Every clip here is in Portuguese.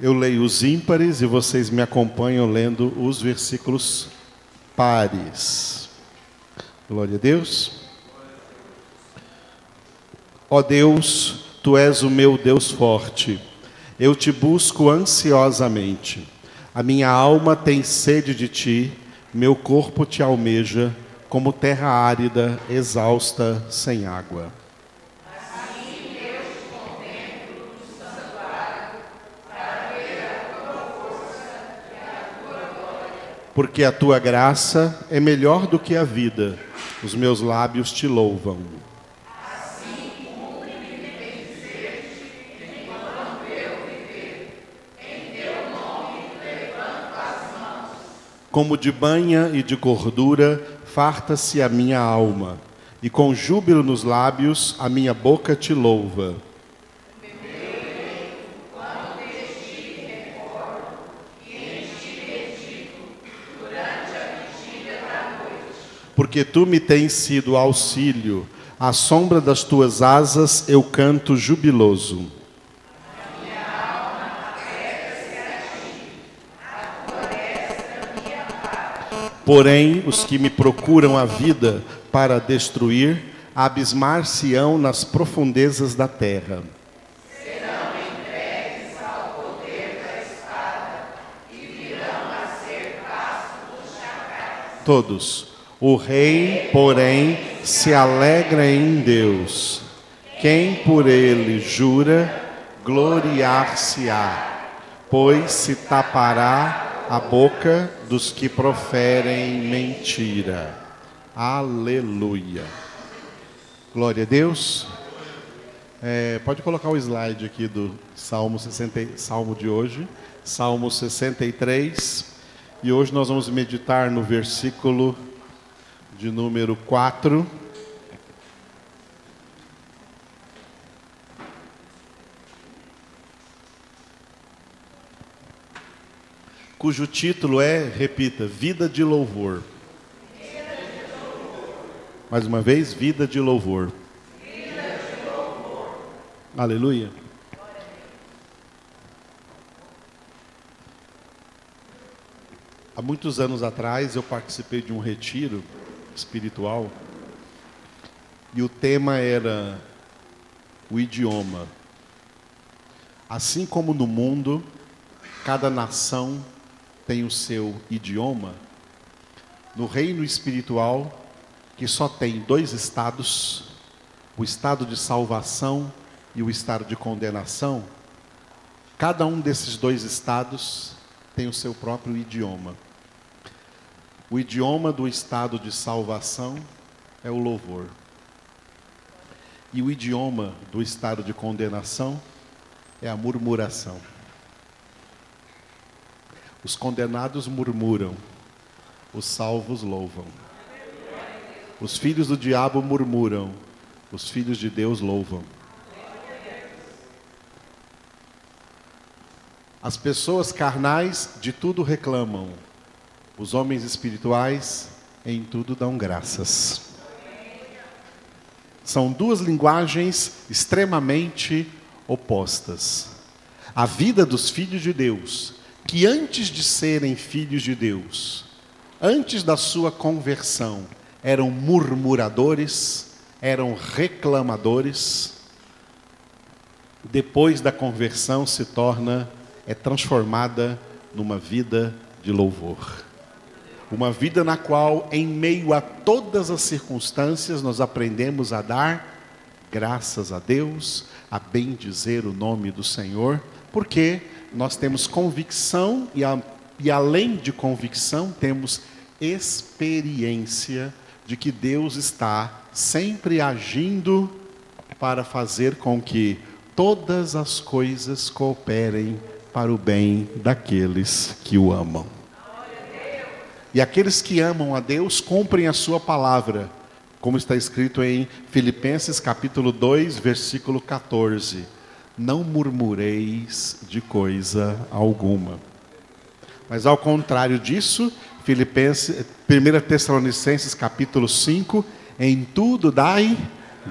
Eu leio os ímpares e vocês me acompanham lendo os versículos pares. Glória a Deus. Ó Deus, tu és o meu Deus forte. Eu te busco ansiosamente. A minha alma tem sede de ti, meu corpo te almeja, como terra árida, exausta, sem água. Porque a tua graça é melhor do que a vida, os meus lábios te louvam. Como de banha e de gordura, farta-se a minha alma, e com júbilo nos lábios, a minha boca te louva. Porque tu me tens sido auxílio, à sombra das tuas asas eu canto jubiloso. Porém, os que me procuram a vida para destruir, abismar-se-ão nas profundezas da terra. Serão entregues ao poder da espada e virão a ser. Todos. O rei, porém, se alegra em Deus. Quem por ele jura, gloriar-se-á, pois se tapará a boca dos que proferem mentira. Aleluia. Glória a Deus. É, pode colocar o slide aqui do Salmo, 60, Salmo de hoje, Salmo 63. E hoje nós vamos meditar no versículo de número 4. cujo título é, repita, Vida de Louvor. Mais uma vez, Vida de Louvor. Vida de louvor. Aleluia. Há muitos anos atrás eu participei de um retiro espiritual e o tema era o idioma. Assim como no mundo, cada nação tem o seu idioma, no reino espiritual, que só tem dois estados, o estado de salvação e o estado de condenação, cada um desses dois estados tem o seu próprio idioma. O idioma do estado de salvação é o louvor. E o idioma do estado de condenação é a murmuração. Os condenados murmuram, os salvos louvam. Os filhos do diabo murmuram, os filhos de Deus louvam. As pessoas carnais de tudo reclamam, os homens espirituais em tudo dão graças. São duas linguagens extremamente opostas. A vida dos filhos de Deus que antes de serem filhos de Deus, antes da sua conversão, eram murmuradores, eram reclamadores, depois da conversão se torna, é transformada numa vida de louvor. Uma vida na qual, em meio a todas as circunstâncias, nós aprendemos a dar graças a Deus, a bendizer o nome do Senhor, porque nós temos convicção e, a, e além de convicção, temos experiência de que Deus está sempre agindo para fazer com que todas as coisas cooperem para o bem daqueles que o amam. E aqueles que amam a Deus cumprem a sua palavra, como está escrito em Filipenses capítulo 2, versículo 14 não murmureis de coisa alguma. Mas ao contrário disso, Filipenses, 1 Tessalonicenses capítulo 5, em tudo dai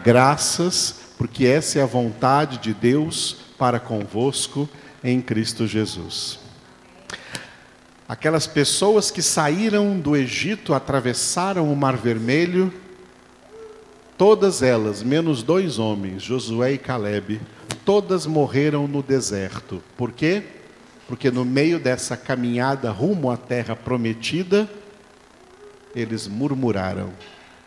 graças, porque essa é a vontade de Deus para convosco em Cristo Jesus. Aquelas pessoas que saíram do Egito, atravessaram o Mar Vermelho, todas elas, menos dois homens, Josué e Caleb, todas morreram no deserto. Por quê? Porque no meio dessa caminhada rumo à terra prometida, eles murmuraram,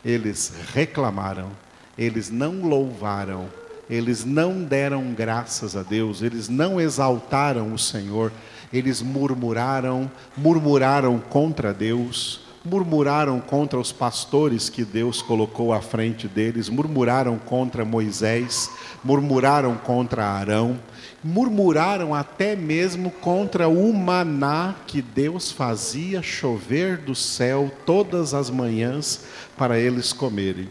eles reclamaram, eles não louvaram, eles não deram graças a Deus, eles não exaltaram o Senhor, eles murmuraram, murmuraram contra Deus, murmuraram contra os pastores que Deus colocou à frente deles, murmuraram contra Moisés, murmuraram contra Arão, murmuraram até mesmo contra o maná que Deus fazia chover do céu todas as manhãs para eles comerem.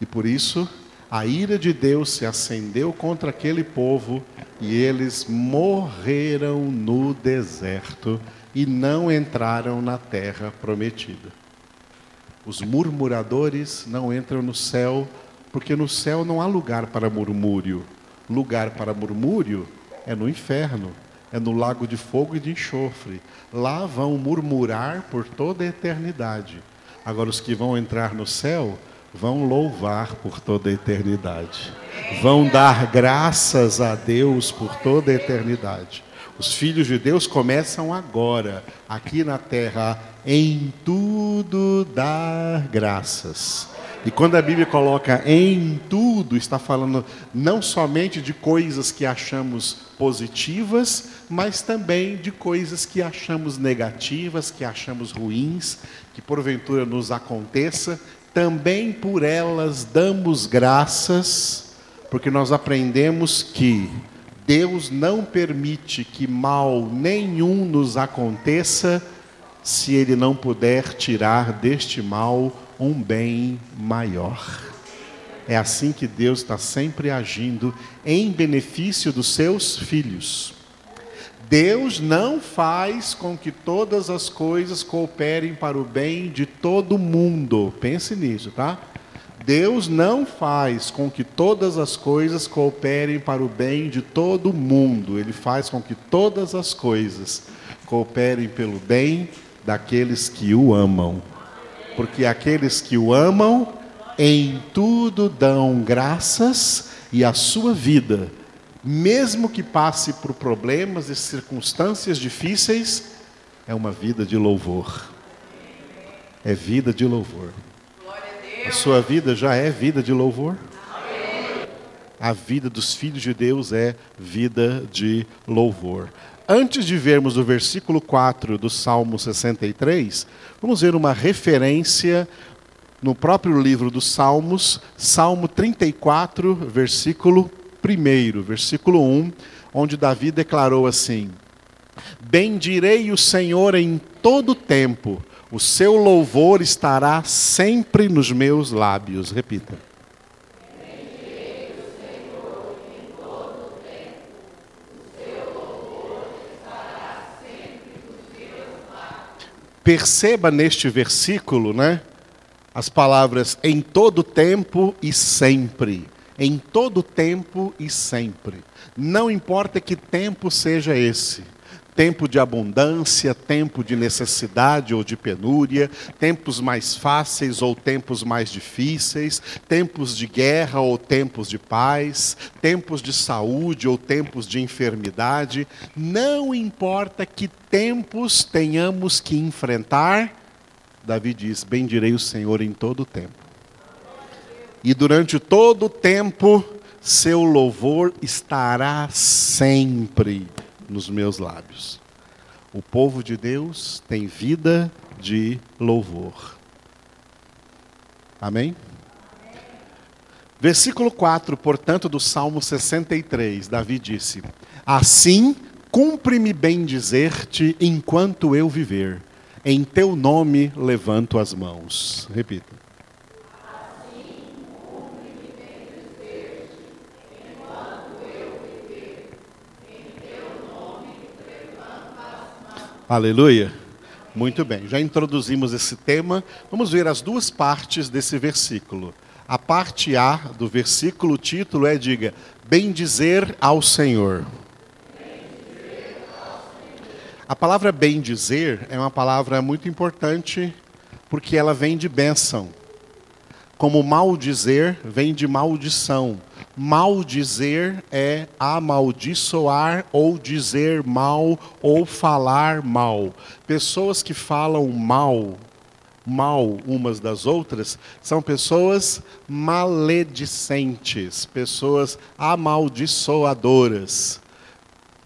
E por isso, a ira de Deus se acendeu contra aquele povo e eles morreram no deserto e não entraram na terra prometida. Os murmuradores não entram no céu, porque no céu não há lugar para murmúrio. Lugar para murmúrio é no inferno, é no lago de fogo e de enxofre. Lá vão murmurar por toda a eternidade. Agora, os que vão entrar no céu vão louvar por toda a eternidade, vão dar graças a Deus por toda a eternidade. Os filhos de Deus começam agora, aqui na terra, em tudo dar graças. E quando a Bíblia coloca em tudo, está falando não somente de coisas que achamos positivas, mas também de coisas que achamos negativas, que achamos ruins, que porventura nos aconteça também por elas damos graças, porque nós aprendemos que Deus não permite que mal nenhum nos aconteça, se Ele não puder tirar deste mal um bem maior. É assim que Deus está sempre agindo em benefício dos seus filhos. Deus não faz com que todas as coisas cooperem para o bem de todo mundo. Pense nisso, tá? Deus não faz com que todas as coisas cooperem para o bem de todo mundo. Ele faz com que todas as coisas cooperem pelo bem daqueles que o amam. Porque aqueles que o amam, em tudo dão graças e a sua vida mesmo que passe por problemas e circunstâncias difíceis, é uma vida de louvor. É vida de louvor. A sua vida já é vida de louvor? A vida dos filhos de Deus é vida de louvor. Antes de vermos o versículo 4 do Salmo 63, vamos ver uma referência no próprio livro dos Salmos, Salmo 34, versículo primeiro, versículo 1, onde Davi declarou assim: Bendirei o Senhor em todo tempo, o seu louvor estará sempre nos meus lábios. Repita. Perceba neste versículo, né? As palavras em todo tempo e sempre em todo tempo e sempre. Não importa que tempo seja esse. Tempo de abundância, tempo de necessidade ou de penúria, tempos mais fáceis ou tempos mais difíceis, tempos de guerra ou tempos de paz, tempos de saúde ou tempos de enfermidade, não importa que tempos tenhamos que enfrentar, Davi diz: Bendirei o Senhor em todo o tempo e durante todo o tempo seu louvor estará sempre nos meus lábios. O povo de Deus tem vida de louvor. Amém? Versículo 4, portanto, do Salmo 63, Davi disse: Assim cumpre-me bem dizer-te enquanto eu viver, em teu nome levanto as mãos. Repita. Aleluia. Muito bem, já introduzimos esse tema. Vamos ver as duas partes desse versículo. A parte A do versículo, o título é: diga, bem dizer ao Senhor. A palavra bem dizer é uma palavra muito importante porque ela vem de bênção. Como mal dizer vem de maldição. Mal dizer é amaldiçoar ou dizer mal ou falar mal. Pessoas que falam mal, mal umas das outras, são pessoas maledicentes, pessoas amaldiçoadoras.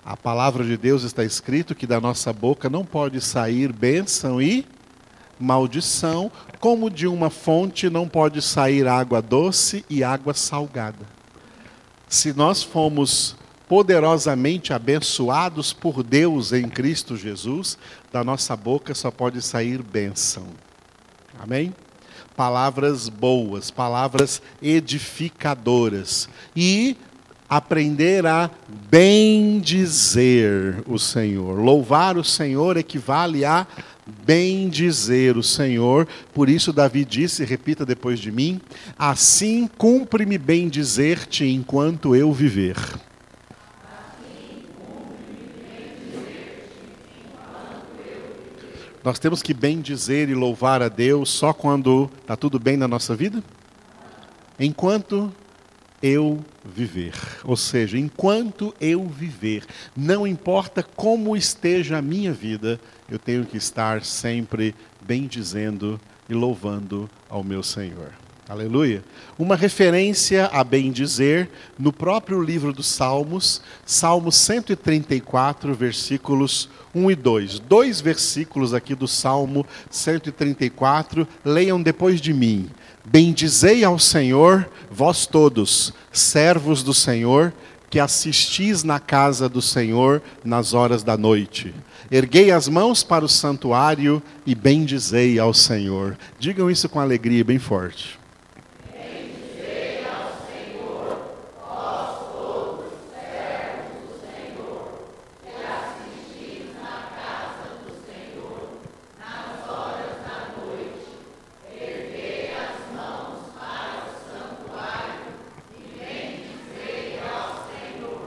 A palavra de Deus está escrito que da nossa boca não pode sair bênção e maldição, como de uma fonte não pode sair água doce e água salgada se nós fomos poderosamente abençoados por Deus em Cristo Jesus, da nossa boca só pode sair bênção. Amém? Palavras boas, palavras edificadoras. E aprender a bendizer o Senhor. Louvar o Senhor equivale a bem dizer o Senhor. Por isso, Davi disse, repita depois de mim: Assim cumpre-me bem dizer-te enquanto eu viver. Nós temos que bem dizer e louvar a Deus só quando está tudo bem na nossa vida? Enquanto eu viver. Ou seja, enquanto eu viver, não importa como esteja a minha vida, eu tenho que estar sempre bendizendo e louvando ao meu Senhor. Aleluia. Uma referência a bem dizer no próprio livro dos Salmos, Salmo 134, versículos 1 e 2. Dois versículos aqui do Salmo 134, leiam depois de mim. Bendizei ao Senhor, vós todos, servos do Senhor, que assistis na casa do Senhor nas horas da noite. Erguei as mãos para o santuário e bendizei ao Senhor. Digam isso com alegria bem forte.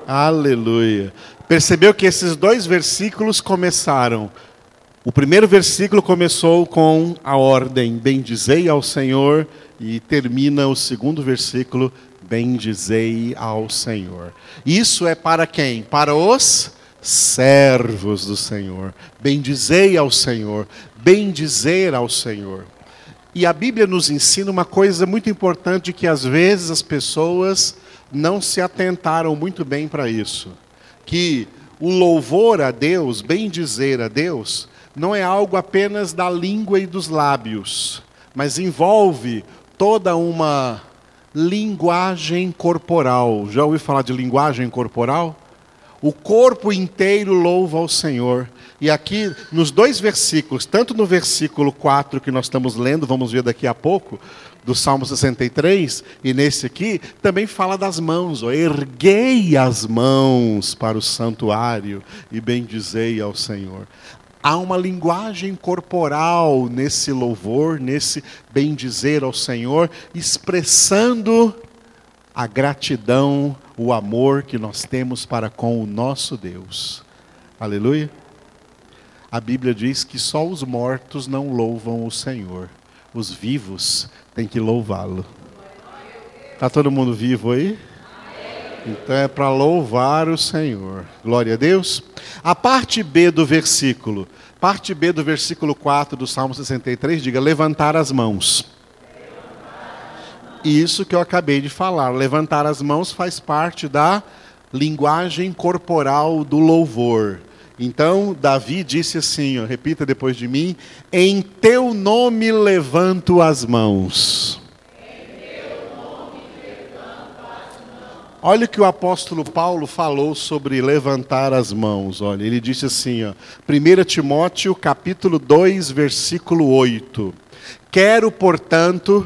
Aleluia. Percebeu que esses dois versículos começaram. O primeiro versículo começou com a ordem: Bendizei ao Senhor, e termina o segundo versículo: Bendizei ao Senhor. Isso é para quem? Para os servos do Senhor. Bendizei ao Senhor. Bendizer ao Senhor. E a Bíblia nos ensina uma coisa muito importante que às vezes as pessoas não se atentaram muito bem para isso. Que o louvor a Deus, bem dizer a Deus, não é algo apenas da língua e dos lábios, mas envolve toda uma linguagem corporal. Já ouviu falar de linguagem corporal? O corpo inteiro louva ao Senhor. E aqui, nos dois versículos, tanto no versículo 4 que nós estamos lendo, vamos ver daqui a pouco, do Salmo 63, e nesse aqui, também fala das mãos. Ó, Erguei as mãos para o santuário e bendizei ao Senhor. Há uma linguagem corporal nesse louvor, nesse bendizer ao Senhor, expressando a gratidão, o amor que nós temos para com o nosso Deus. Aleluia. A Bíblia diz que só os mortos não louvam o Senhor, os vivos tem que louvá-lo. Está todo mundo vivo aí? Então é para louvar o Senhor. Glória a Deus. A parte B do versículo, parte B do versículo 4 do Salmo 63, diga: levantar as mãos. Isso que eu acabei de falar. Levantar as mãos faz parte da linguagem corporal do louvor. Então, Davi disse assim, ó, repita depois de mim: Em teu nome levanto as mãos. Olha o que o apóstolo Paulo falou sobre levantar as mãos. Olha, ele disse assim, ó, 1 Timóteo capítulo 2, versículo 8. Quero, portanto,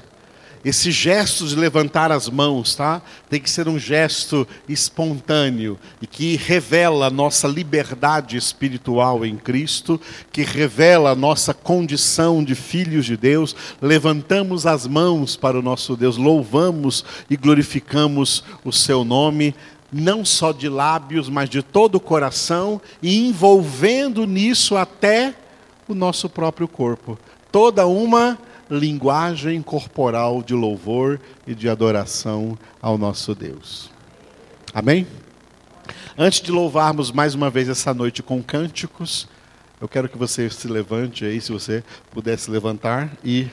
Esse gesto de levantar as mãos, tá? Tem que ser um gesto espontâneo e que revela a nossa liberdade espiritual em Cristo, que revela a nossa condição de filhos de Deus. Levantamos as mãos para o nosso Deus, louvamos e glorificamos o seu nome, não só de lábios, mas de todo o coração e envolvendo nisso até o nosso próprio corpo. Toda uma linguagem corporal de louvor e de adoração ao nosso Deus. Amém? Antes de louvarmos mais uma vez essa noite com cânticos, eu quero que você se levante aí, se você puder se levantar e